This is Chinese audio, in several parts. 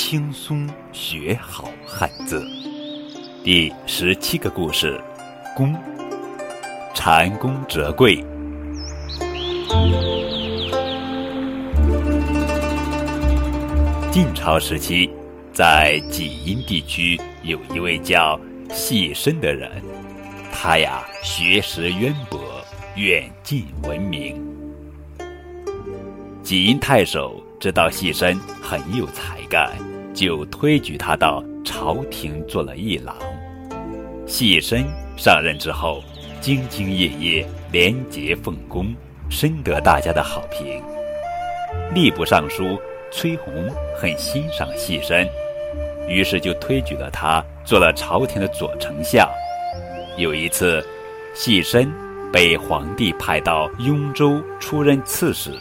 轻松学好汉字。第十七个故事：宫。蟾宫折桂。晋朝时期，在济阴地区有一位叫细申的人，他呀学识渊博，远近闻名。济阴太守知道细申很有才干。就推举他到朝廷做了议郎。细身上任之后，兢兢业业，廉洁奉公，深得大家的好评。吏部尚书崔洪很欣赏细身，于是就推举了他做了朝廷的左丞相。有一次，细身被皇帝派到雍州出任刺史，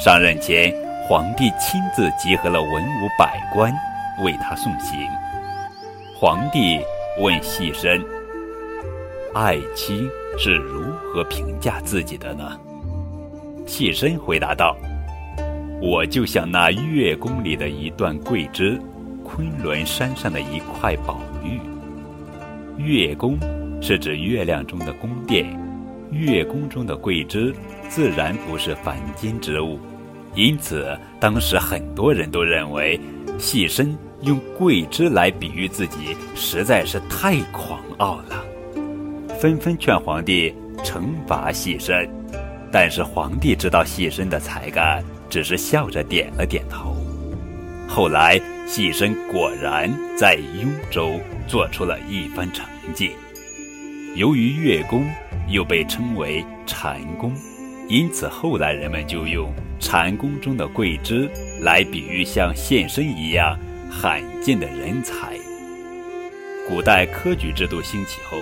上任前。皇帝亲自集合了文武百官为他送行。皇帝问细申：“爱卿是如何评价自己的呢？”细申回答道：“我就像那月宫里的一段桂枝，昆仑山上的一块宝玉。月宫是指月亮中的宫殿，月宫中的桂枝自然不是凡间之物。”因此，当时很多人都认为，细身用桂枝来比喻自己实在是太狂傲了，纷纷劝皇帝惩罚细身。但是皇帝知道细身的才干，只是笑着点了点头。后来，细身果然在雍州做出了一番成绩。由于月宫又被称为蟾宫。因此，后来人们就用禅宫中的桂枝来比喻像现身一样罕见的人才。古代科举制度兴起后，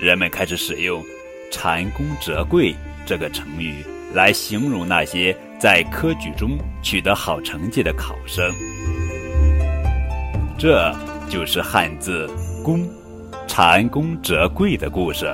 人们开始使用“蟾宫折桂”这个成语来形容那些在科举中取得好成绩的考生。这就是汉字“宫”“蟾宫折桂”的故事。